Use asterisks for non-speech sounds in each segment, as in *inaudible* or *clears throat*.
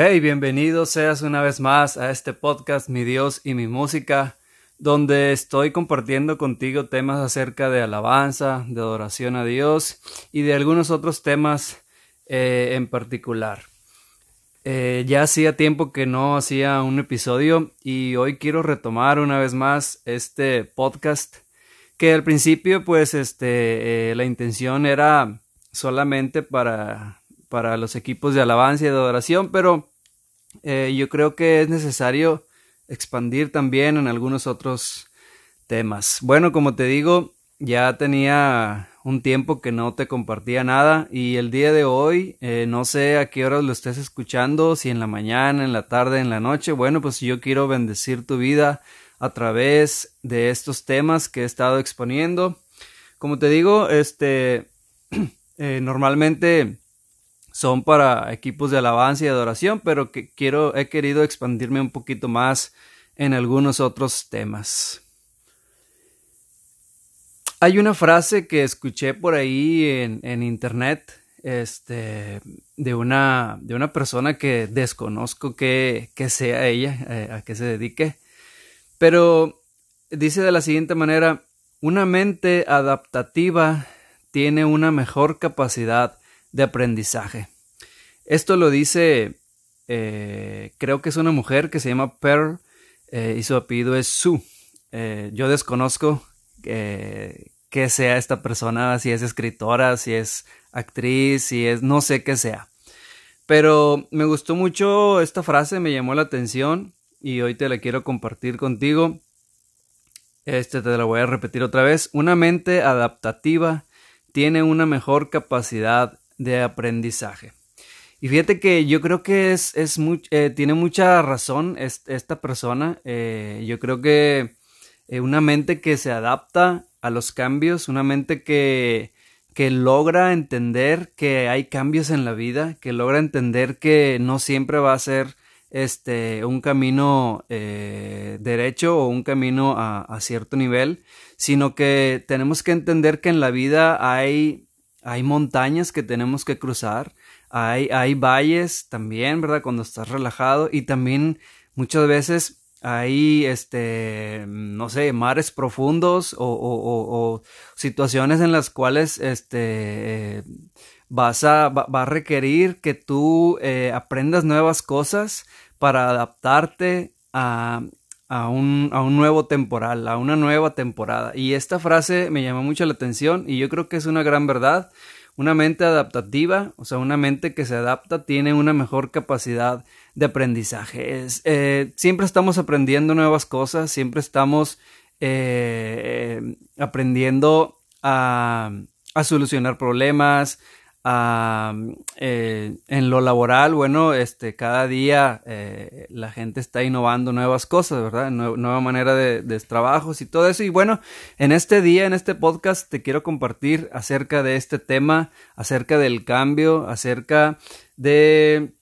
Hey, bienvenido seas una vez más a este podcast Mi Dios y mi música, donde estoy compartiendo contigo temas acerca de alabanza, de adoración a Dios y de algunos otros temas eh, en particular. Eh, ya hacía tiempo que no hacía un episodio y hoy quiero retomar una vez más este podcast que al principio pues este eh, la intención era solamente para para los equipos de alabanza y de adoración, pero eh, yo creo que es necesario expandir también en algunos otros temas. Bueno, como te digo, ya tenía un tiempo que no te compartía nada y el día de hoy eh, no sé a qué horas lo estés escuchando, si en la mañana, en la tarde, en la noche. Bueno, pues yo quiero bendecir tu vida a través de estos temas que he estado exponiendo. Como te digo, este *clears throat* eh, normalmente son para equipos de alabanza y adoración, pero que quiero, he querido expandirme un poquito más en algunos otros temas. Hay una frase que escuché por ahí en, internet, este, de una, de una persona que desconozco que, sea ella, eh, a qué se dedique, pero dice de la siguiente manera, una mente adaptativa tiene una mejor capacidad de aprendizaje. Esto lo dice, eh, creo que es una mujer que se llama Pearl eh, y su apellido es Sue. Eh, yo desconozco que sea esta persona, si es escritora, si es actriz, si es, no sé qué sea. Pero me gustó mucho esta frase, me llamó la atención y hoy te la quiero compartir contigo. Este te la voy a repetir otra vez. Una mente adaptativa tiene una mejor capacidad de aprendizaje. Y fíjate que yo creo que es, es eh, tiene mucha razón esta persona. Eh, yo creo que eh, una mente que se adapta a los cambios, una mente que, que logra entender que hay cambios en la vida, que logra entender que no siempre va a ser este un camino derecho o un camino a, a cierto nivel, sino que tenemos que entender que en la vida hay hay montañas que tenemos que cruzar, hay, hay valles también, ¿verdad? Cuando estás relajado y también muchas veces hay, este, no sé, mares profundos o, o, situaciones en las cuales, este, vas a, va, a requerir que tú eh, aprendas nuevas cosas para adaptarte a, a un, a un nuevo temporal, a una nueva temporada. Y esta frase me llamó mucho la atención y yo creo que es una gran verdad. Una mente adaptativa, o sea, una mente que se adapta tiene una mejor capacidad de aprendizaje. Eh, siempre estamos aprendiendo nuevas cosas, siempre estamos eh, eh, aprendiendo a, a solucionar problemas, eh, en lo laboral, bueno, este, cada día eh, la gente está innovando nuevas cosas, ¿verdad? nueva manera de, trabajos y todo eso. Y bueno, en este día, en este podcast, te quiero compartir acerca de este tema, acerca del cambio, acerca de,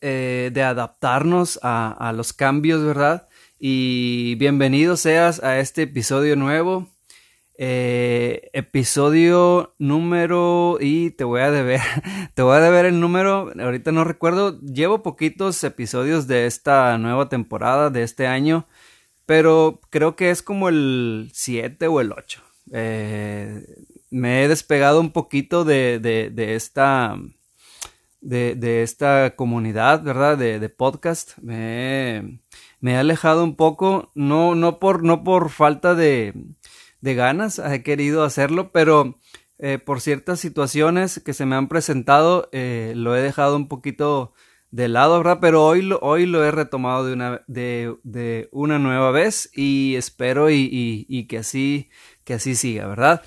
eh, de adaptarnos a los cambios, ¿verdad? Y bienvenido seas a este episodio nuevo. Eh, episodio número y te voy a deber *laughs* te voy a deber el número ahorita no recuerdo llevo poquitos episodios de esta nueva temporada de este año pero creo que es como el 7 o el 8 eh, me he despegado un poquito de, de, esta de, de, esta comunidad verdad de, podcast. Me, me he alejado un poco no no por no por falta de de ganas, he querido hacerlo, pero eh, por ciertas situaciones que se me han presentado, eh, lo he dejado un poquito de lado, ¿verdad? Pero hoy lo, hoy lo he retomado de una, de, una nueva vez y espero y, que, así, que así siga, ¿verdad?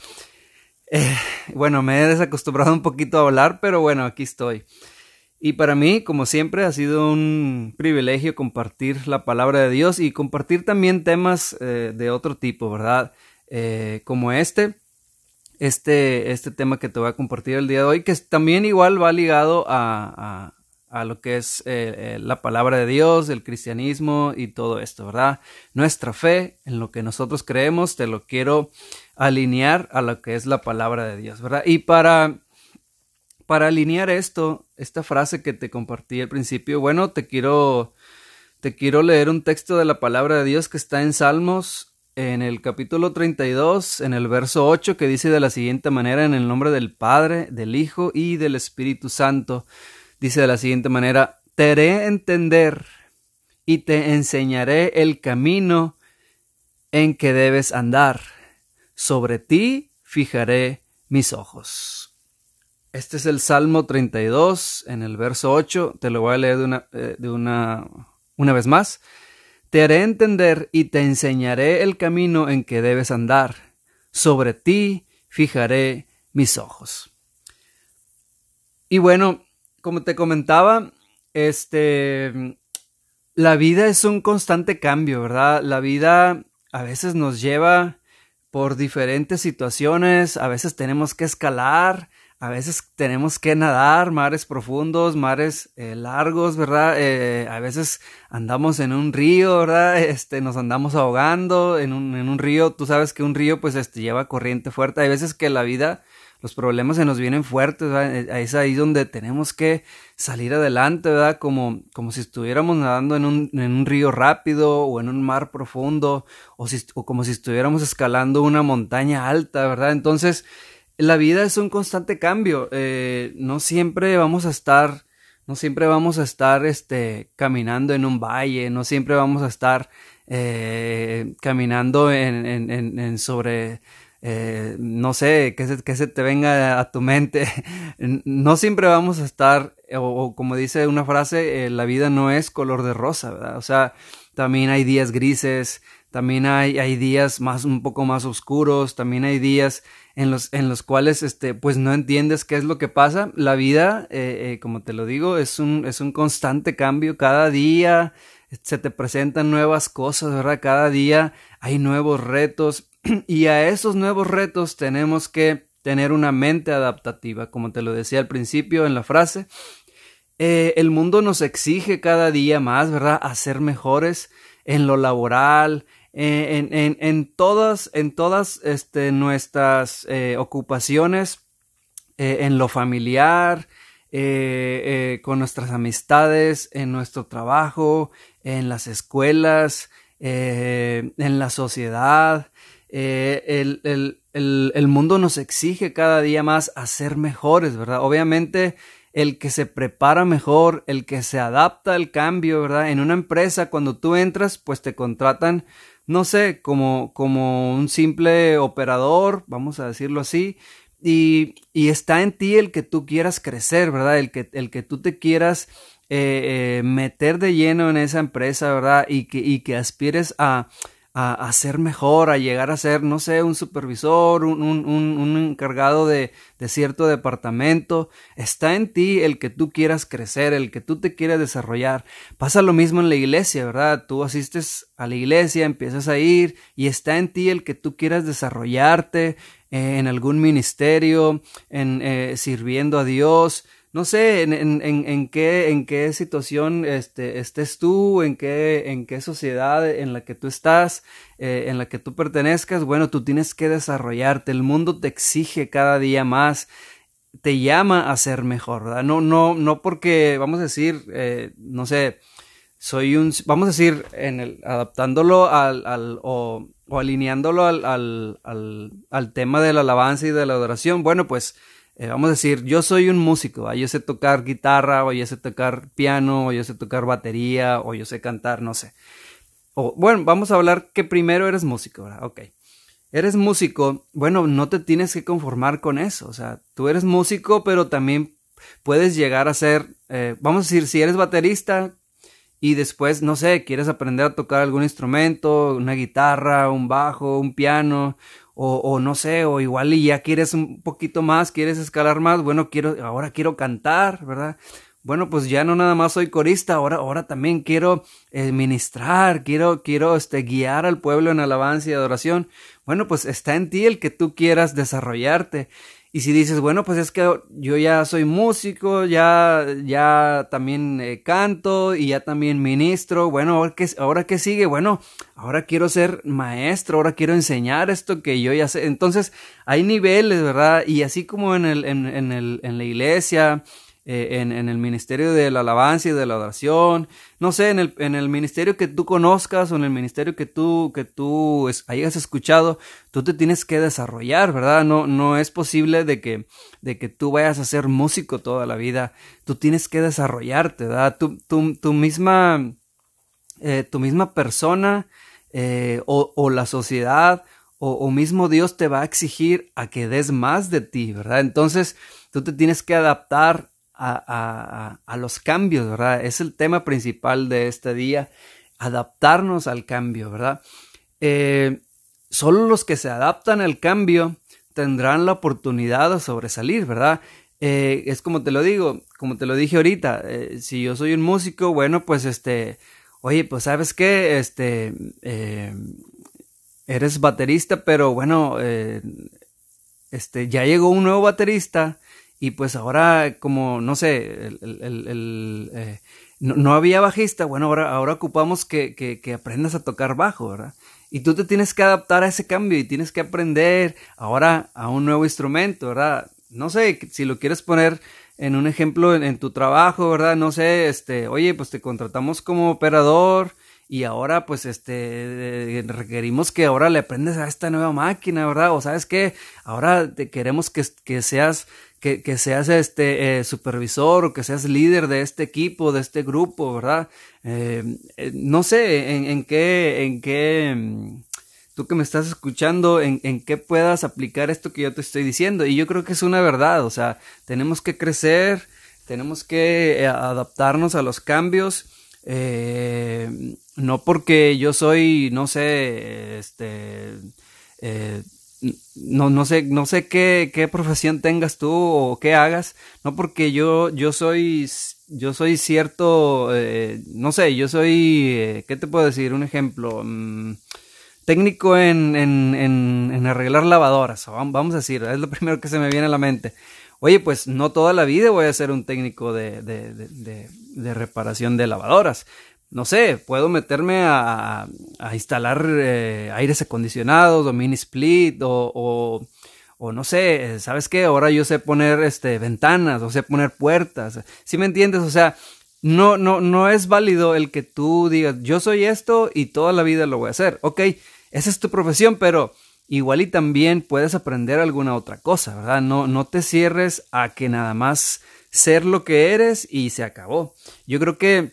Eh, bueno, me he desacostumbrado un poquito a hablar, pero bueno, aquí estoy. Y para mí, como siempre, ha sido un privilegio compartir la palabra de Dios y compartir también temas de otro tipo, ¿verdad? Eh, como este, este, este tema que te voy a compartir el día de hoy, que también igual va ligado a, a, lo que es eh, eh, la palabra de Dios, el cristianismo y todo esto, ¿verdad? Nuestra fe en lo que nosotros creemos, te lo quiero alinear a lo que es la palabra de Dios, ¿verdad? Y para, para alinear esto, esta frase que te compartí al principio, bueno, te quiero, te quiero leer un texto de la palabra de Dios que está en Salmos, en el capítulo 32, en el verso 8, que dice de la siguiente manera, en el nombre del Padre, del Hijo y del Espíritu Santo, dice de la siguiente manera, te haré entender y te enseñaré el camino en que debes andar. Sobre ti fijaré mis ojos. Este es el Salmo 32, en el verso 8. Te lo voy a leer de una, eh, de una, una vez más. Te haré entender y te enseñaré el camino en que debes andar. Sobre ti fijaré mis ojos. Y bueno, como te comentaba, este, la vida es un constante cambio, ¿verdad? La vida a veces nos lleva por diferentes situaciones, a veces tenemos que escalar, a veces tenemos que nadar mares profundos, mares eh, largos, ¿verdad? Eh, a veces andamos en un río, ¿verdad? *laughs* Este, nos andamos ahogando en un, en un río. Tú sabes que un río pues este, lleva corriente fuerte. Hay veces que la vida los problemas se nos vienen fuertes, ¿verdad? Eh, es ahí donde tenemos que salir adelante, ¿verdad? Como, como si estuviéramos nadando en un, en un río rápido o en un mar profundo o, o como si estuviéramos escalando una montaña alta, ¿verdad? Entonces, la vida es un constante cambio, eh, no siempre vamos a estar, no siempre vamos a estar, este, caminando en un valle, no siempre vamos a estar eh, caminando en, en, en sobre eh, no sé, que se, se te venga a tu mente. *laughs* no siempre vamos a estar, o, como dice una frase, eh, la vida no es color de rosa, ¿verdad? O sea, también hay días grises, también hay, hay días más, un poco más oscuros, también hay días en los, en los cuales, este, pues no entiendes qué es lo que pasa. La vida, eh, como te lo digo, es un, es un constante cambio. Cada día se te presentan nuevas cosas, ¿verdad? Cada día hay nuevos retos *clears throat* y a esos nuevos retos tenemos que tener una mente adaptativa, como te lo decía al principio en la frase. Eh, el mundo nos exige cada día más, ¿verdad? A ser mejores en lo laboral, en, todas, en todas este, nuestras eh, ocupaciones, eh, en lo familiar, con nuestras amistades, en nuestro trabajo, en las escuelas, en la sociedad, eh, el, el, el, mundo nos exige cada día más a ser mejores, ¿verdad? Obviamente el que se prepara mejor, el que se adapta al cambio, ¿verdad? En una empresa cuando tú entras, pues te contratan, no sé, como, como un simple operador, vamos a decirlo así, y, y está en ti el que tú quieras crecer, ¿verdad? El que, el que tú te quieras eh, eh, meter de lleno en esa empresa, ¿verdad? Y que, y que aspires a a, ser mejor, a llegar a ser, no sé, un supervisor, un, un, un encargado de, de, cierto departamento. Está en ti el que tú quieras crecer, el que tú te quieras desarrollar. Pasa lo mismo en la iglesia, ¿verdad? Tú asistes a la iglesia, empiezas a ir y está en ti el que tú quieras desarrollarte eh, en algún ministerio, en eh, sirviendo a Dios no sé en, en, en, qué, en qué situación este, estés tú, en qué, en qué sociedad en la que tú estás, eh, en la que tú pertenezcas, bueno, tú tienes que desarrollarte, el mundo te exige cada día más, te llama a ser mejor, ¿verdad? No, no, no porque, vamos a decir, eh, no sé, soy un, vamos a decir, en el, adaptándolo al, al o, o alineándolo al, al, al, al tema de la alabanza y de la adoración, bueno, pues, eh, vamos a decir, yo soy un músico, yo sé tocar guitarra, o yo sé tocar piano, o yo sé tocar batería, o yo sé cantar, no sé. O, bueno, vamos a hablar que primero eres músico, ¿verdad? Ok. Eres músico, bueno, no te tienes que conformar con eso, o sea, tú eres músico, pero también puedes llegar a ser, eh, vamos a decir, si eres baterista y después, no sé, quieres aprender a tocar algún instrumento, una guitarra, un bajo, un piano, o, no sé, o igual y ya quieres un poquito más, quieres escalar más, bueno, quiero, ahora quiero cantar, ¿verdad? Bueno, pues ya no nada más soy corista, ahora, ahora también quiero eh, ministrar, quiero, quiero este, guiar al pueblo en alabanza y adoración. Bueno, pues está en ti el que tú quieras desarrollarte. Y si dices, bueno, pues es que yo ya soy músico, ya, ya también eh, canto y ya también ministro, bueno, ahora qué, ahora qué sigue, bueno, ahora quiero ser maestro, ahora quiero enseñar esto que yo ya sé. Entonces, hay niveles, ¿verdad? Y así como en, el, en, en, el, en la iglesia, eh, en, el ministerio de la alabanza y de la oración, no sé, en el, en el ministerio que tú conozcas o en el ministerio que tú, que tú hayas escuchado, tú te tienes que desarrollar, ¿verdad? No, no es posible de que, de que tú vayas a ser músico toda la vida, tú tienes que desarrollarte, ¿verdad? Tu, tu, misma, eh, tu misma persona eh, o, la sociedad o mismo Dios te va a exigir a que des más de ti, ¿verdad? Entonces, tú te tienes que adaptar a, los cambios, ¿verdad? Es el tema principal de este día, adaptarnos al cambio, ¿verdad? Eh, solo los que se adaptan al cambio tendrán la oportunidad de sobresalir, ¿verdad? Eh, es como te lo digo, como te lo dije ahorita, eh, si yo soy un músico, bueno, pues este, oye, pues sabes qué, este, eres baterista, pero bueno, este, ya llegó un nuevo baterista, y pues ahora, como, no sé, el, eh, no, había bajista, bueno, ahora, ahora ocupamos que, que, aprendas a tocar bajo, ¿verdad? Y tú te tienes que adaptar a ese cambio y tienes que aprender ahora a un nuevo instrumento, ¿verdad? No sé, si lo quieres poner en un ejemplo en, tu trabajo, ¿verdad? No sé, este, oye, pues te contratamos como operador y ahora pues este requerimos que ahora le aprendes a esta nueva máquina, ¿verdad? O sabes qué, ahora te queremos que, que seas que, que seas este eh, supervisor o que seas líder de este equipo, de este grupo, ¿verdad? Eh, eh, no sé en, en, qué, en qué, mm, tú que me estás escuchando, en, en qué puedas aplicar esto que yo te estoy diciendo. Y yo creo que es una verdad, o sea, tenemos que crecer, tenemos que adaptarnos a los cambios. no porque yo soy, no sé, este, no, no sé, no sé qué, qué profesión tengas tú o qué hagas, no porque yo, yo soy, yo soy cierto, eh, no sé, yo soy, eh, ¿qué te puedo decir? Un ejemplo, mm, técnico en, en, en, arreglar lavadoras, vamos a decir, es lo primero que se me viene a la mente. Oye, pues no toda la vida voy a ser un técnico de, de, de reparación de lavadoras no sé, puedo meterme a, a instalar eh, aires acondicionados o mini split o, o, o, no sé, ¿sabes qué? Ahora yo sé poner este, ventanas o sé poner puertas. ¿Sí me entiendes? O sea, no, no, no es válido el que tú digas, yo soy esto y toda la vida lo voy a hacer. Ok, esa es tu profesión, pero igual y también puedes aprender alguna otra cosa, ¿verdad? No, no te cierres a que nada más ser lo que eres y se acabó. Yo creo que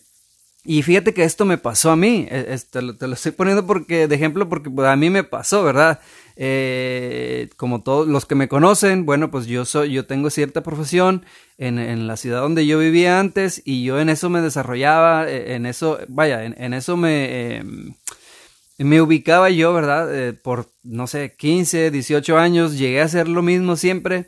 y fíjate que esto me pasó a mí, e, te lo, estoy poniendo porque, de ejemplo porque pues, a mí me pasó, ¿verdad? Eh, como todos los que me conocen, bueno, pues yo soy, yo tengo cierta profesión en, en, la ciudad donde yo vivía antes y yo en eso me desarrollaba, e, en eso, vaya, en, eso me, em, me ubicaba yo, ¿verdad? Eh, por, no sé, 15, 18 años, llegué a hacer lo mismo siempre.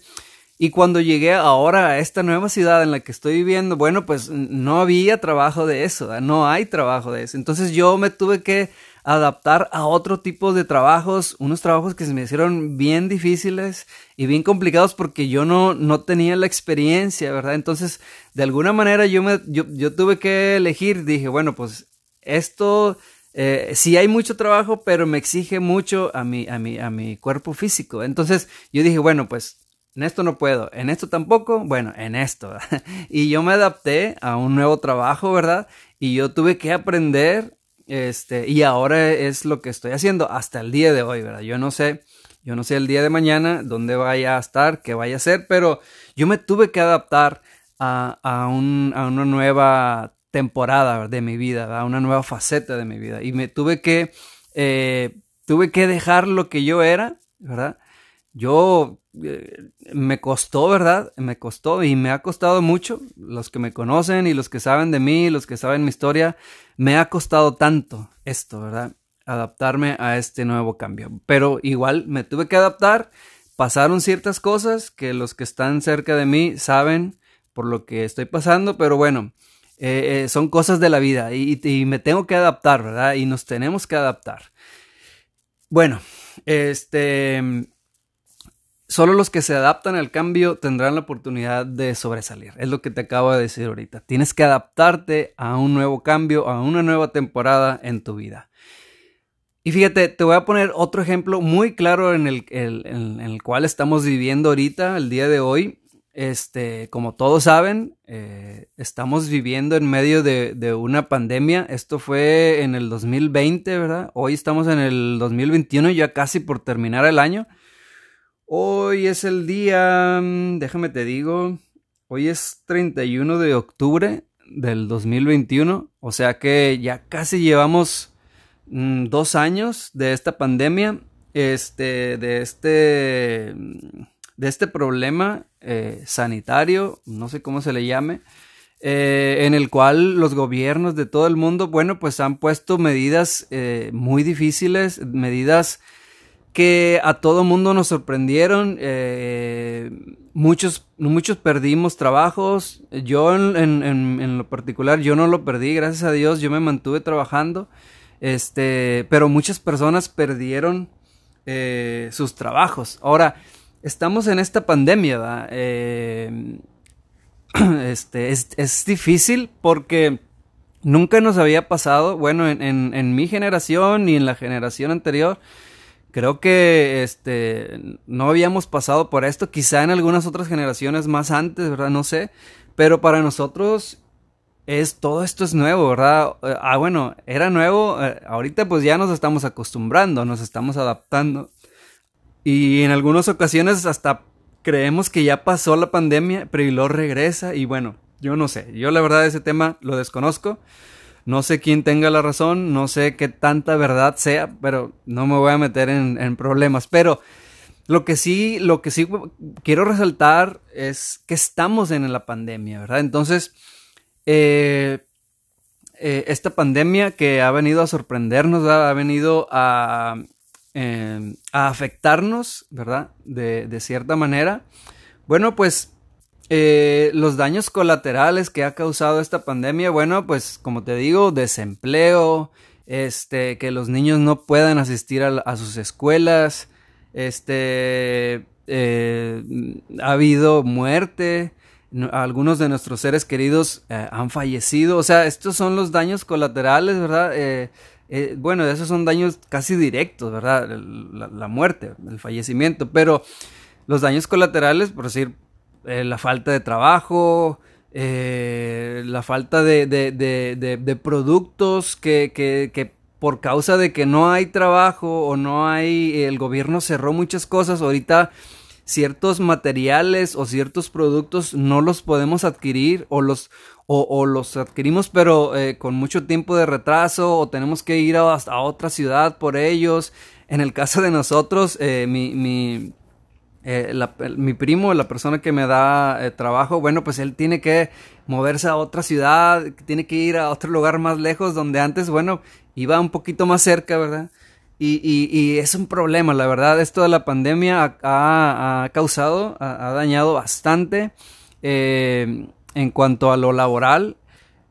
Y cuando llegué ahora a esta nueva ciudad en la que estoy viviendo, bueno, pues no había trabajo de eso, no hay trabajo de eso. Entonces yo me tuve que adaptar a otro tipo de trabajos, unos trabajos que se me hicieron bien difíciles y bien complicados porque yo no, no tenía la experiencia, ¿verdad? Entonces, de alguna manera yo, me, yo, yo tuve que elegir, dije, bueno, pues esto... Eh, sí hay mucho trabajo, pero me exige mucho a mi, a, mi, a mi cuerpo físico. Entonces yo dije, bueno, pues en esto no puedo, en esto tampoco, bueno, en esto. *laughs* y yo me adapté a un nuevo trabajo, ¿verdad? Y yo tuve que aprender, este, y ahora es lo que estoy haciendo hasta el día de hoy, ¿verdad? Yo no sé, yo no sé el día de mañana dónde vaya a estar, qué vaya a ser, pero yo me tuve que adaptar a, a, un, a una nueva temporada de mi vida, a una nueva faceta de mi vida. Y me tuve que, eh, tuve que dejar lo que yo era, ¿verdad? Yo eh, me costó, ¿verdad? Me costó y me ha costado mucho. Los que me conocen y los que saben de mí, los que saben mi historia, me ha costado tanto esto, ¿verdad? Adaptarme a este nuevo cambio. Pero igual me tuve que adaptar. Pasaron ciertas cosas que los que están cerca de mí saben por lo que estoy pasando, pero bueno, eh, eh, son cosas de la vida y, y me tengo que adaptar, ¿verdad? Y nos tenemos que adaptar. Bueno, este solo los que se adaptan al cambio tendrán la oportunidad de sobresalir. Es lo que te acabo de decir ahorita. Tienes que adaptarte a un nuevo cambio, a una nueva temporada en tu vida. Y fíjate, te voy a poner otro ejemplo muy claro en el, en el cual estamos viviendo ahorita, el día de hoy. Este, como todos saben, eh, estamos viviendo en medio de, de, una pandemia. Esto fue en el 2020, ¿verdad? Hoy estamos en el 2021, ya casi por terminar el año. Hoy es el día, mm, déjame te digo, hoy es 31 de octubre del 2021, o sea que ya casi llevamos mm, dos años de esta pandemia, este, de este, mm, de este problema eh, sanitario, no sé cómo se le llame, eh, en el cual los gobiernos de todo el mundo, bueno, pues han puesto medidas eh, muy difíciles, medidas que a todo mundo nos sorprendieron. Eh, muchos, muchos perdimos trabajos. Yo en, lo particular, yo no lo perdí, gracias a Dios, yo me mantuve trabajando. Este, pero muchas personas perdieron eh, sus trabajos. Ahora, estamos en esta pandemia, eh, *clears throat* este, es, es, difícil porque nunca nos había pasado, bueno, en mi generación y en la generación anterior, Creo que este no habíamos pasado por esto, quizá en algunas otras generaciones más antes, ¿verdad? No sé, pero para nosotros es todo esto es nuevo, ¿verdad? Eh, ah, bueno, era nuevo, eh, ahorita pues ya nos estamos acostumbrando, nos estamos adaptando. Y en algunas ocasiones hasta creemos que ya pasó la pandemia, pero y luego regresa y bueno, yo no sé, yo la verdad ese tema lo desconozco. No sé quién tenga la razón, no sé qué tanta verdad sea, pero no me voy a meter en, problemas. Pero lo que sí, lo que sí quiero resaltar es que estamos en la pandemia, ¿verdad? Entonces, eh, eh, esta pandemia que ha venido a sorprendernos, ha venido a, eh, afectarnos, ¿verdad? De cierta manera. Bueno, pues eh, los daños colaterales que ha causado esta pandemia, bueno, pues como te digo, desempleo, este, que los niños no puedan asistir a, sus escuelas, este, eh, ha habido muerte, algunos de nuestros seres queridos eh, han fallecido, o sea, estos son los daños colaterales, ¿verdad? bueno, esos son daños casi directos, ¿verdad? La, la muerte, el fallecimiento, pero los daños colaterales, por decir, eh, la falta de trabajo, eh, la falta de, de, de, productos que, que, que, por causa de que no hay trabajo o no hay, el gobierno cerró muchas cosas, ahorita ciertos materiales o ciertos productos no los podemos adquirir o los, o, los adquirimos pero eh, con mucho tiempo de retraso o tenemos que ir a, a, otra ciudad por ellos. En el caso de nosotros, mi, mi, eh, mi primo, la persona que me da eh, trabajo, bueno, pues él tiene que moverse a otra ciudad, tiene que ir a otro lugar más lejos donde antes, bueno, iba un poquito más cerca, ¿verdad? Y, y, es un problema, la verdad, esto de la pandemia ha, causado, ha, dañado bastante eh, en cuanto a lo laboral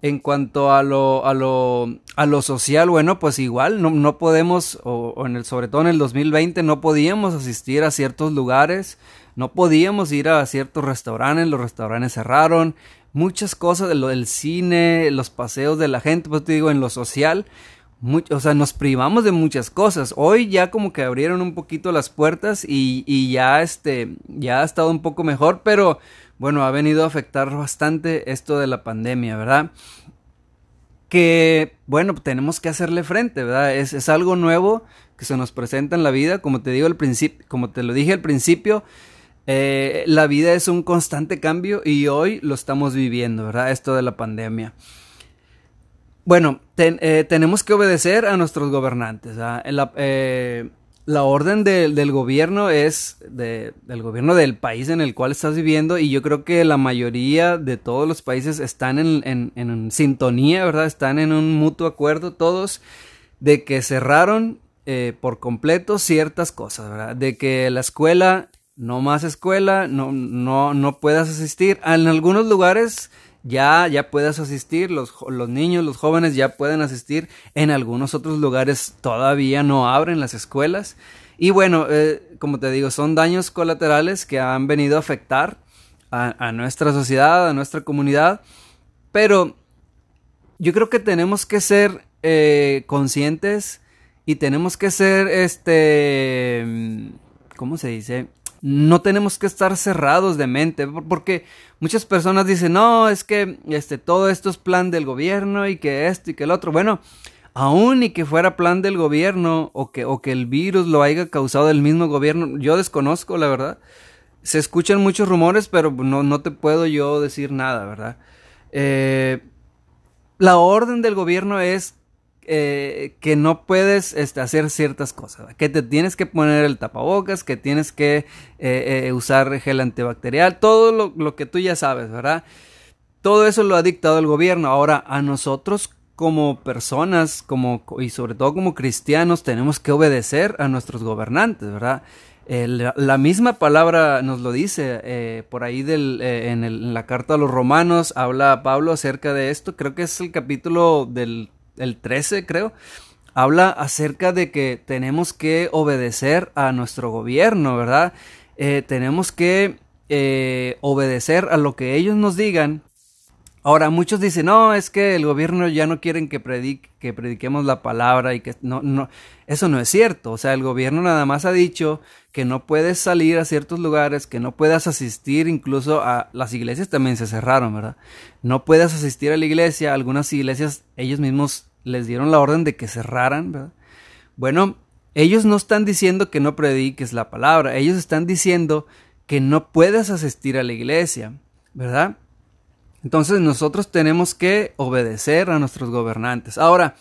en cuanto a lo, a lo, a lo social, bueno, pues igual no, no podemos, o, en el, sobre todo en el 2020, no podíamos asistir a ciertos lugares, no podíamos ir a ciertos restaurantes, los restaurantes cerraron, muchas cosas, lo del cine, los paseos de la gente, pues te digo, en lo social, o sea, nos privamos de muchas cosas. Hoy ya como que abrieron un poquito las puertas y, ya este, ya ha estado un poco mejor, pero bueno, ha venido a afectar bastante esto de la pandemia, ¿verdad? Que, bueno, tenemos que hacerle frente, ¿verdad? Es, es algo nuevo que se nos presenta en la vida, como te digo al principio, como te lo dije al principio, eh, la vida es un constante cambio y hoy lo estamos viviendo, ¿verdad? Esto de la pandemia. Bueno, eh, tenemos que obedecer a nuestros gobernantes. La, eh, la orden del gobierno es del gobierno del país en el cual estás viviendo y yo creo que la mayoría de todos los países están en, sintonía, ¿verdad? Están en un mutuo acuerdo todos de que cerraron eh, por completo ciertas cosas, ¿verdad? De que la escuela, no más escuela, no, no, no puedas asistir. En algunos lugares ya, ya puedes asistir, los, los niños, los jóvenes ya pueden asistir, en algunos otros lugares todavía no abren las escuelas. Y bueno, eh, como te digo, son daños colaterales que han venido a afectar a, nuestra sociedad, a nuestra comunidad, pero yo creo que tenemos que ser eh, conscientes y tenemos que ser, este, ¿cómo se dice? No tenemos que estar cerrados de mente, porque muchas personas dicen, no, es que este, todo esto es plan del gobierno y que esto y que el otro. Bueno, aún y que fuera plan del gobierno o que, o que el virus lo haya causado el mismo gobierno, yo desconozco la verdad. Se escuchan muchos rumores, pero no, no te puedo yo decir nada, ¿verdad? Eh, la orden del gobierno es eh, que no puedes este, hacer ciertas cosas, que te tienes que poner el tapabocas, que tienes que eh, usar gel antibacterial, todo lo, que tú ya sabes, ¿verdad? Todo eso lo ha dictado el gobierno. Ahora, a nosotros como personas, como, y sobre todo como cristianos, tenemos que obedecer a nuestros gobernantes, ¿verdad? la misma palabra nos lo dice eh, por ahí del, eh, en, la carta a los romanos, habla Pablo acerca de esto, creo que es el capítulo del el 13, creo, habla acerca de que tenemos que obedecer a nuestro gobierno, ¿verdad? Eh, tenemos que obedecer a lo que ellos nos digan Ahora, muchos dicen, no, es que el gobierno ya no quieren que, que prediquemos la palabra y que no, no, eso no es cierto. O sea, el gobierno nada más ha dicho que no puedes salir a ciertos lugares, que no puedas asistir, incluso a las iglesias también se cerraron, ¿verdad? No puedes asistir a la iglesia, algunas iglesias ellos mismos les dieron la orden de que cerraran, ¿verdad? Bueno, ellos no están diciendo que no prediques la palabra, ellos están diciendo que no puedes asistir a la iglesia, ¿verdad? Entonces nosotros tenemos que obedecer a nuestros gobernantes. Ahora,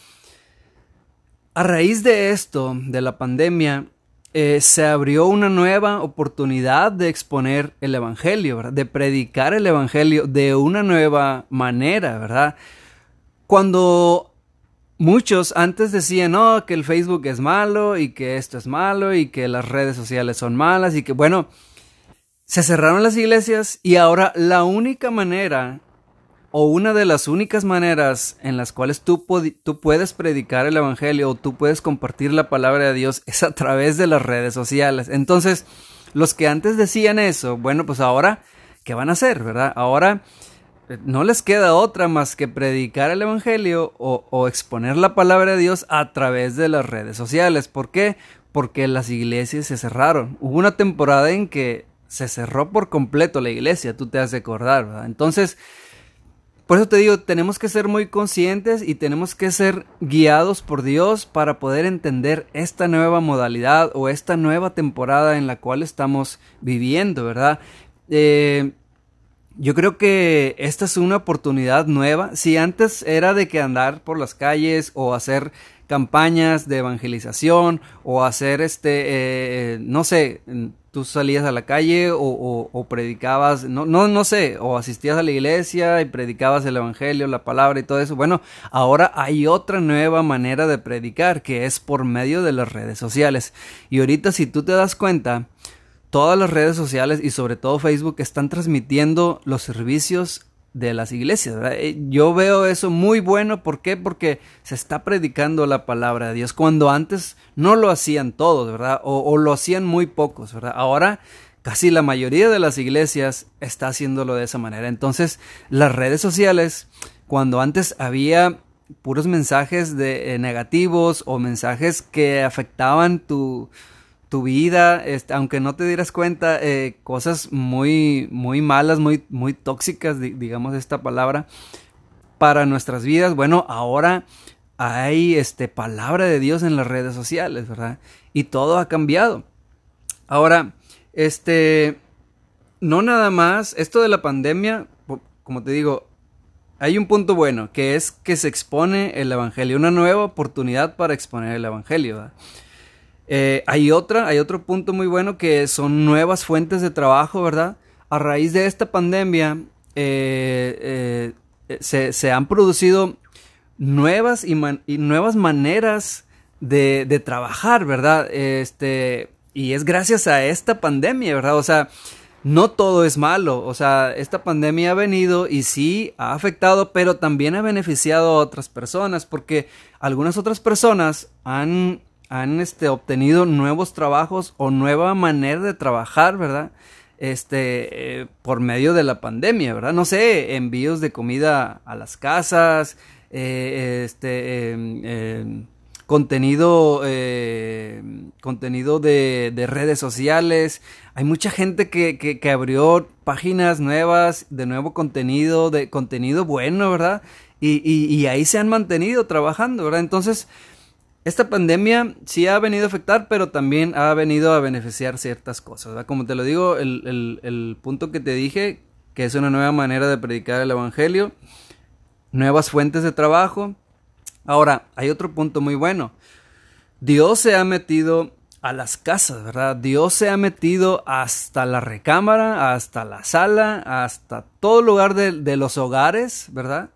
a raíz de esto, de la pandemia, eh, se abrió una nueva oportunidad de exponer el Evangelio, ¿verdad? de predicar el Evangelio de una nueva manera, ¿verdad? Cuando muchos antes decían, no, que el Facebook es malo y que esto es malo y que las redes sociales son malas y que, bueno, se cerraron las iglesias y ahora la única manera o una de las únicas maneras en las cuales tú, tú, puedes predicar el Evangelio o tú puedes compartir la palabra de Dios es a través de las redes sociales. Entonces, los que antes decían eso, bueno, pues ahora, ¿qué van a hacer, verdad? Ahora no les queda otra más que predicar el Evangelio o, exponer la palabra de Dios a través de las redes sociales. ¿Por qué? Porque las iglesias se cerraron. Hubo una temporada en que se cerró por completo la iglesia, tú te has de acordar, ¿verdad? Entonces, por eso te digo, tenemos que ser muy conscientes y tenemos que ser guiados por Dios para poder entender esta nueva modalidad o esta nueva temporada en la cual estamos viviendo, ¿verdad? Eh, yo creo que esta es una oportunidad nueva. Si antes era de que andar por las calles o hacer campañas de evangelización o hacer este, eh, no sé, tú salías a la calle o, predicabas, no, no, no sé, o asistías a la iglesia y predicabas el evangelio, la palabra y todo eso. Bueno, ahora hay otra nueva manera de predicar que es por medio de las redes sociales. Y ahorita si tú te das cuenta, todas las redes sociales y sobre todo Facebook están transmitiendo los servicios de las iglesias. Eh, yo veo eso muy bueno. ¿Por qué? Porque se está predicando la palabra de Dios. Cuando antes no lo hacían todos, ¿verdad? O, lo hacían muy pocos, ¿verdad? Ahora casi la mayoría de las iglesias está haciéndolo de esa manera. Entonces, las redes sociales, cuando antes había puros mensajes de eh, negativos o mensajes que afectaban tu, tu vida, este, aunque no te dieras cuenta, eh, cosas muy, muy malas, muy, muy tóxicas, digamos esta palabra, para nuestras vidas. Bueno, ahora hay este, palabra de Dios en las redes sociales, ¿verdad? Y todo ha cambiado. Ahora, este, no nada más, esto de la pandemia, como te digo, hay un punto bueno, que es que se expone el Evangelio, una nueva oportunidad para exponer el Evangelio. ¿verdad? Eh, hay otra, hay otro punto muy bueno que son nuevas fuentes de trabajo, ¿verdad? A raíz de esta pandemia eh, eh, se, han producido nuevas y, nuevas maneras de, trabajar, ¿verdad? Este, y es gracias a esta pandemia, ¿verdad? O sea, no todo es malo, o sea, esta pandemia ha venido y sí ha afectado, pero también ha beneficiado a otras personas, porque algunas otras personas han han este, obtenido nuevos trabajos o nueva manera de trabajar, ¿verdad? Este, eh, por medio de la pandemia, ¿verdad? No sé, envíos de comida a las casas, eh, este, em, em, contenido, eh, contenido de, de, redes sociales. Hay mucha gente que, que, que, abrió páginas nuevas de nuevo contenido, de contenido bueno, ¿verdad? Y, y, y ahí se han mantenido trabajando, ¿verdad? Entonces, esta pandemia sí ha venido a afectar, pero también ha venido a beneficiar ciertas cosas. ¿verdad? Como te lo digo, el, el, punto que te dije, que es una nueva manera de predicar el Evangelio, nuevas fuentes de trabajo. Ahora, hay otro punto muy bueno. Dios se ha metido a las casas, ¿verdad? Dios se ha metido hasta la recámara, hasta la sala, hasta todo lugar de, de los hogares, ¿verdad?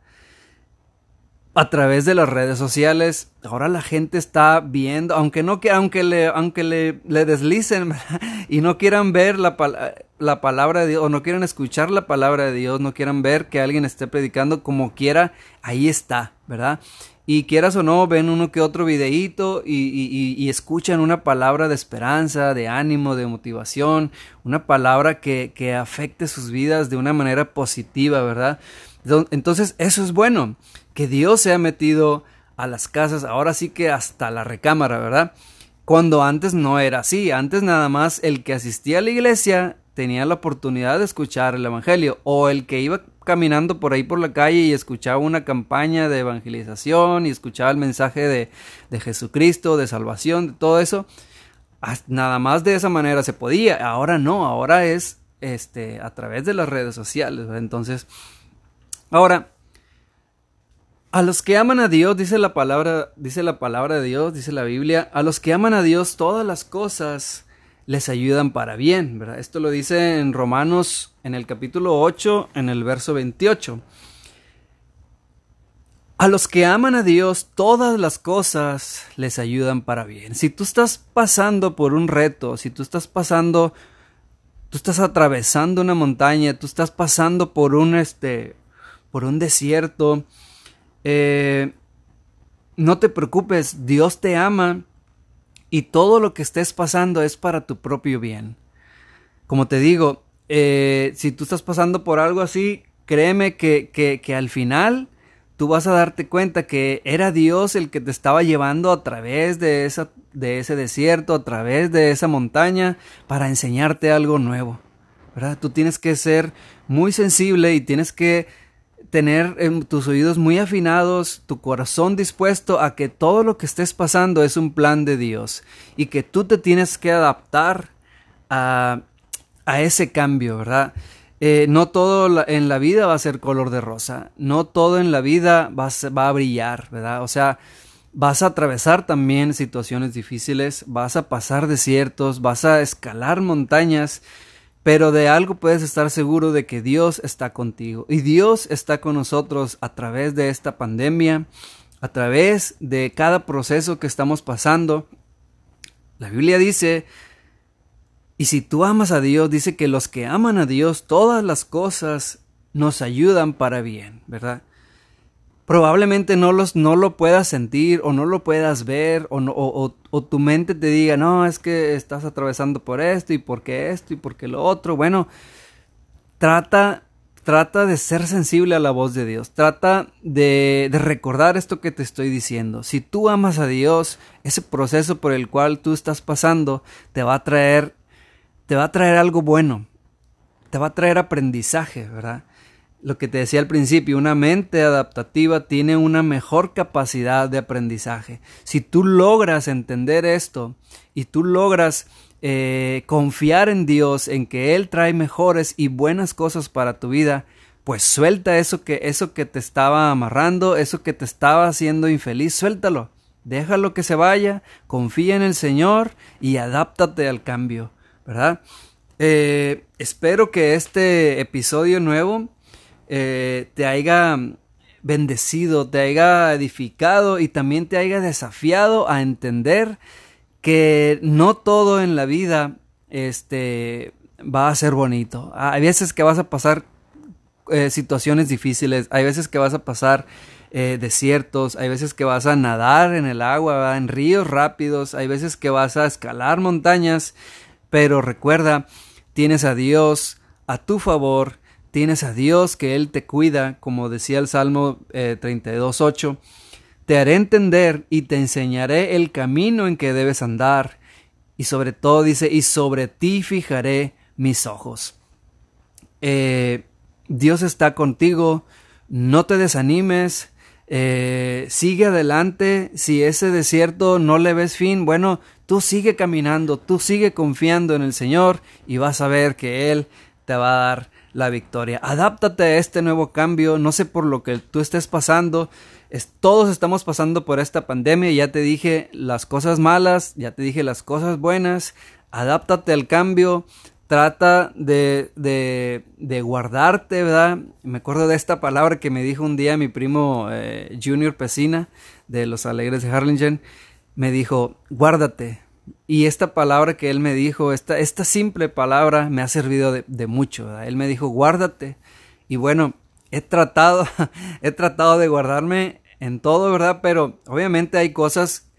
A través de las redes sociales. Ahora la gente está viendo, aunque no aunque le, aunque le, deslicen *laughs* y no quieran ver la, la, palabra de Dios o no quieran escuchar la palabra de Dios, no quieran ver que alguien esté predicando como quiera, ahí está, ¿verdad? Y quieras o no, ven uno que otro videíto y, y, y, escuchan una palabra de esperanza, de ánimo, de motivación, una palabra que, que afecte sus vidas de una manera positiva, ¿verdad? Entonces, eso es bueno que Dios se ha metido a las casas, ahora sí que hasta la recámara, ¿verdad? Cuando antes no era así, antes nada más el que asistía a la iglesia tenía la oportunidad de escuchar el Evangelio, o el que iba caminando por ahí por la calle y escuchaba una campaña de evangelización y escuchaba el mensaje de, de Jesucristo, de salvación, de todo eso, nada más de esa manera se podía, ahora no, ahora es este, a través de las redes sociales, entonces, ahora, a los que aman a Dios, dice la palabra, dice la palabra de Dios, dice la Biblia, a los que aman a Dios todas las cosas les ayudan para bien, ¿verdad? Esto lo dice en Romanos en el capítulo 8, en el verso 28. A los que aman a Dios, todas las cosas les ayudan para bien. Si tú estás pasando por un reto, si tú estás pasando, tú estás atravesando una montaña, tú estás pasando por un este, por un desierto, eh, no te preocupes, Dios te ama y todo lo que estés pasando es para tu propio bien. Como te digo, eh, si tú estás pasando por algo así, créeme que, que, que, al final tú vas a darte cuenta que era Dios el que te estaba llevando a través de, esa, de ese desierto, a través de esa montaña, para enseñarte algo nuevo. ¿verdad? Tú tienes que ser muy sensible y tienes que tener tus oídos muy afinados, tu corazón dispuesto a que todo lo que estés pasando es un plan de Dios y que tú te tienes que adaptar a, a ese cambio, ¿verdad? Eh, no todo en la vida va a ser color de rosa, no todo en la vida va va a brillar, ¿verdad? O sea, vas a atravesar también situaciones difíciles, vas a pasar desiertos, vas a escalar montañas, pero de algo puedes estar seguro de que Dios está contigo y Dios está con nosotros a través de esta pandemia, a través de cada proceso que estamos pasando. La Biblia dice, y si tú amas a Dios, dice que los que aman a Dios, todas las cosas nos ayudan para bien, ¿verdad? Probablemente no, los, no lo puedas sentir o no lo puedas ver o, o, o, tu mente te diga, no, es que estás atravesando por esto y por qué esto y por qué lo otro. Bueno, trata, trata de ser sensible a la voz de Dios. Trata de, de recordar esto que te estoy diciendo. Si tú amas a Dios, ese proceso por el cual tú estás pasando te va a traer, te va a traer algo bueno. Te va a traer aprendizaje, ¿verdad? Lo que te decía al principio, una mente adaptativa tiene una mejor capacidad de aprendizaje. Si tú logras entender esto y tú logras eh, confiar en Dios, en que Él trae mejores y buenas cosas para tu vida, pues suelta eso que, eso que te estaba amarrando, eso que te estaba haciendo infeliz, suéltalo. Déjalo que se vaya, confía en el Señor y adáptate al cambio, ¿verdad? Eh, espero que este episodio nuevo eh, te haya bendecido, te haya edificado y también te haya desafiado a entender que no todo en la vida este, va a ser bonito. Hay veces que vas a pasar eh, situaciones difíciles, hay veces que vas a pasar eh, desiertos, hay veces que vas a nadar en el agua, en ríos rápidos, hay veces que vas a escalar montañas, pero recuerda, tienes a Dios a tu favor, tienes a Dios que Él te cuida, como decía el Salmo 32.8, eh, te haré entender y te enseñaré el camino en que debes andar, y sobre todo dice, y sobre ti fijaré mis ojos. Eh, Dios está contigo, no te desanimes, eh, sigue adelante, si ese desierto no le ves fin, bueno, tú sigue caminando, tú sigue confiando en el Señor y vas a ver que Él te va a dar la victoria. Adáptate a este nuevo cambio, no sé por lo que tú estés pasando, todos estamos pasando por esta pandemia, ya te dije las cosas malas, ya te dije las cosas buenas, adáptate al cambio, trata de, de, de, guardarte, ¿verdad? Me acuerdo de esta palabra que me dijo un día mi primo eh, Junior Pesina de los Alegres de Harlingen. Me dijo, guárdate. Y esta palabra que él me dijo, esta, esta simple palabra me ha servido de, mucho. Él me dijo, guárdate. Y bueno, he tratado, *laughs* he tratado de guardarme en todo, ¿verdad? Pero obviamente hay cosas,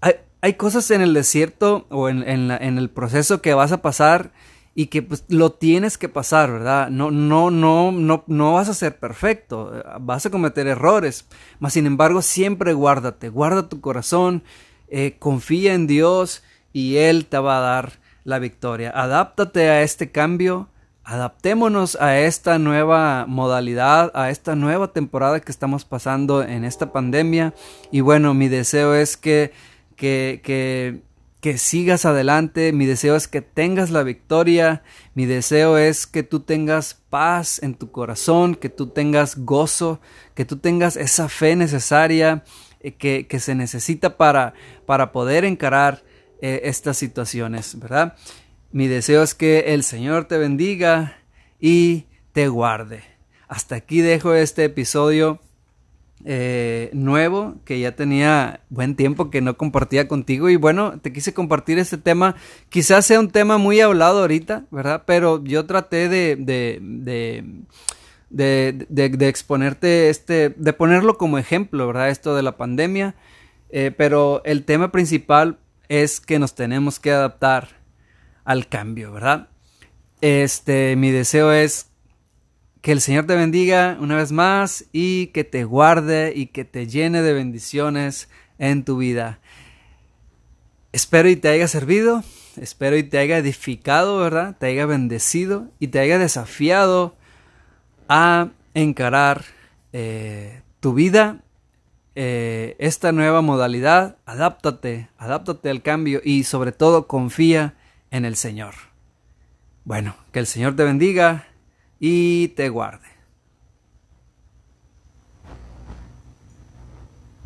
hay, hay cosas en el desierto o en, en, la, en el proceso que vas a pasar y que pues lo tienes que pasar, ¿verdad? No, no, no, no, no vas a ser perfecto, vas a cometer errores, mas sin embargo siempre guárdate, guarda tu corazón, eh, confía en Dios y Él te va a dar la victoria. Adáptate a este cambio, adaptémonos a esta nueva modalidad, a esta nueva temporada que estamos pasando en esta pandemia y bueno, mi deseo es que, que, que que sigas adelante, mi deseo es que tengas la victoria, mi deseo es que tú tengas paz en tu corazón, que tú tengas gozo, que tú tengas esa fe necesaria eh, que, que, se necesita para, para poder encarar eh, estas situaciones, ¿verdad? Mi deseo es que el Señor te bendiga y te guarde. Hasta aquí dejo este episodio eh, nuevo que ya tenía buen tiempo que no compartía contigo y bueno, te quise compartir este tema. Quizás sea un tema muy hablado ahorita, ¿verdad? Pero yo traté de, de, de, de, exponerte este, de ponerlo como ejemplo, ¿verdad? Esto de la pandemia. Eh, pero el tema principal es que nos tenemos que adaptar al cambio, ¿verdad? Este, mi deseo es que el Señor te bendiga una vez más y que te guarde y que te llene de bendiciones en tu vida. Espero y te haya servido, espero y te haya edificado, ¿verdad? Te haya bendecido y te haya desafiado a encarar eh, tu vida, eh, esta nueva modalidad. Adáptate, adáptate al cambio y sobre todo confía en el Señor. Bueno, que el Señor te bendiga y te guarde.